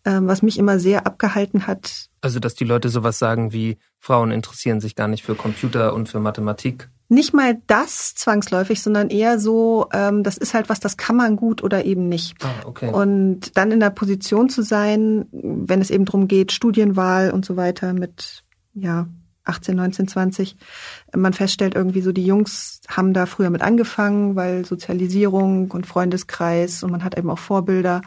Ähm, was mich immer sehr abgehalten hat. Also, dass die Leute sowas sagen wie, Frauen interessieren sich gar nicht für Computer und für Mathematik. Nicht mal das zwangsläufig, sondern eher so, ähm, das ist halt was, das kann man gut oder eben nicht. Ah, okay. Und dann in der Position zu sein, wenn es eben darum geht, Studienwahl und so weiter mit, ja, 18, 19, 20, man feststellt irgendwie so, die Jungs haben da früher mit angefangen, weil Sozialisierung und Freundeskreis und man hat eben auch Vorbilder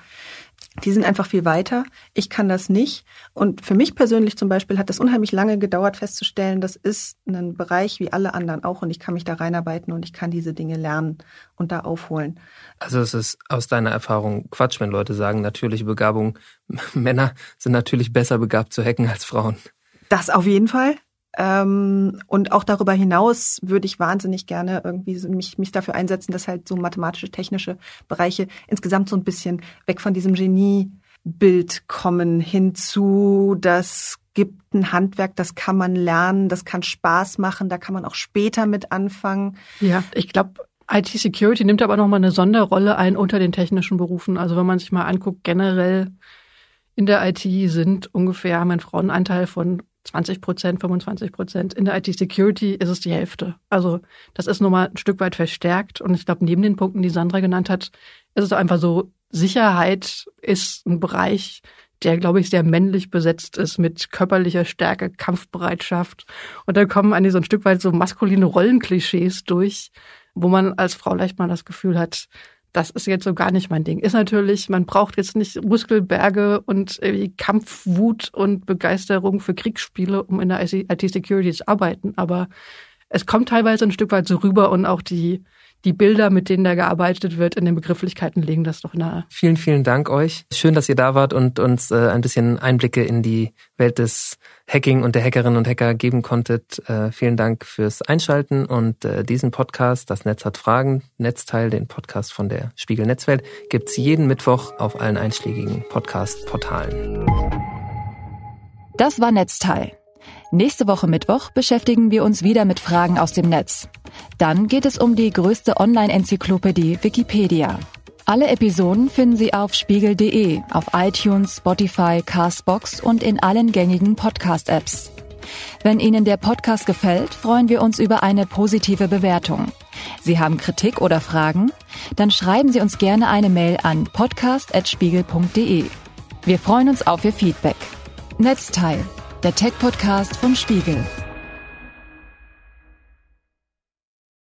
die sind einfach viel weiter. Ich kann das nicht. Und für mich persönlich zum Beispiel hat das unheimlich lange gedauert festzustellen, das ist ein Bereich wie alle anderen auch und ich kann mich da reinarbeiten und ich kann diese Dinge lernen und da aufholen. Also es ist aus deiner Erfahrung Quatsch, wenn Leute sagen, natürliche Begabung, Männer sind natürlich besser begabt zu hacken als Frauen. Das auf jeden Fall. Ähm, und auch darüber hinaus würde ich wahnsinnig gerne irgendwie mich, mich dafür einsetzen, dass halt so mathematische, technische Bereiche insgesamt so ein bisschen weg von diesem Geniebild kommen hinzu, das gibt ein Handwerk, das kann man lernen, das kann Spaß machen, da kann man auch später mit anfangen. Ja, ich glaube, IT-Security nimmt aber nochmal eine Sonderrolle ein unter den technischen Berufen. Also wenn man sich mal anguckt, generell in der IT sind ungefähr, haben einen Frauenanteil von 20 Prozent, 25 Prozent. In der IT-Security ist es die Hälfte. Also das ist nochmal ein Stück weit verstärkt. Und ich glaube, neben den Punkten, die Sandra genannt hat, ist es einfach so, Sicherheit ist ein Bereich, der, glaube ich, sehr männlich besetzt ist mit körperlicher Stärke, Kampfbereitschaft. Und da kommen eigentlich so ein Stück weit so maskuline Rollenklischees durch, wo man als Frau leicht mal das Gefühl hat, das ist jetzt so gar nicht mein Ding. Ist natürlich, man braucht jetzt nicht Muskelberge und Kampfwut und Begeisterung für Kriegsspiele, um in der IT-Security zu arbeiten, aber es kommt teilweise ein Stück weit so rüber und auch die, die Bilder, mit denen da gearbeitet wird, in den Begrifflichkeiten legen das doch nahe. Vielen, vielen Dank euch. Schön, dass ihr da wart und uns äh, ein bisschen Einblicke in die Welt des Hacking und der Hackerinnen und Hacker geben konntet. Äh, vielen Dank fürs Einschalten und äh, diesen Podcast, das Netz hat Fragen, Netzteil, den Podcast von der Spiegel Netzwelt, gibt's jeden Mittwoch auf allen einschlägigen Podcast-Portalen. Das war Netzteil. Nächste Woche Mittwoch beschäftigen wir uns wieder mit Fragen aus dem Netz. Dann geht es um die größte Online-Enzyklopädie Wikipedia. Alle Episoden finden Sie auf spiegel.de, auf iTunes, Spotify, Castbox und in allen gängigen Podcast-Apps. Wenn Ihnen der Podcast gefällt, freuen wir uns über eine positive Bewertung. Sie haben Kritik oder Fragen? Dann schreiben Sie uns gerne eine Mail an podcast.spiegel.de. Wir freuen uns auf Ihr Feedback. Netzteil, der Tech-Podcast vom Spiegel.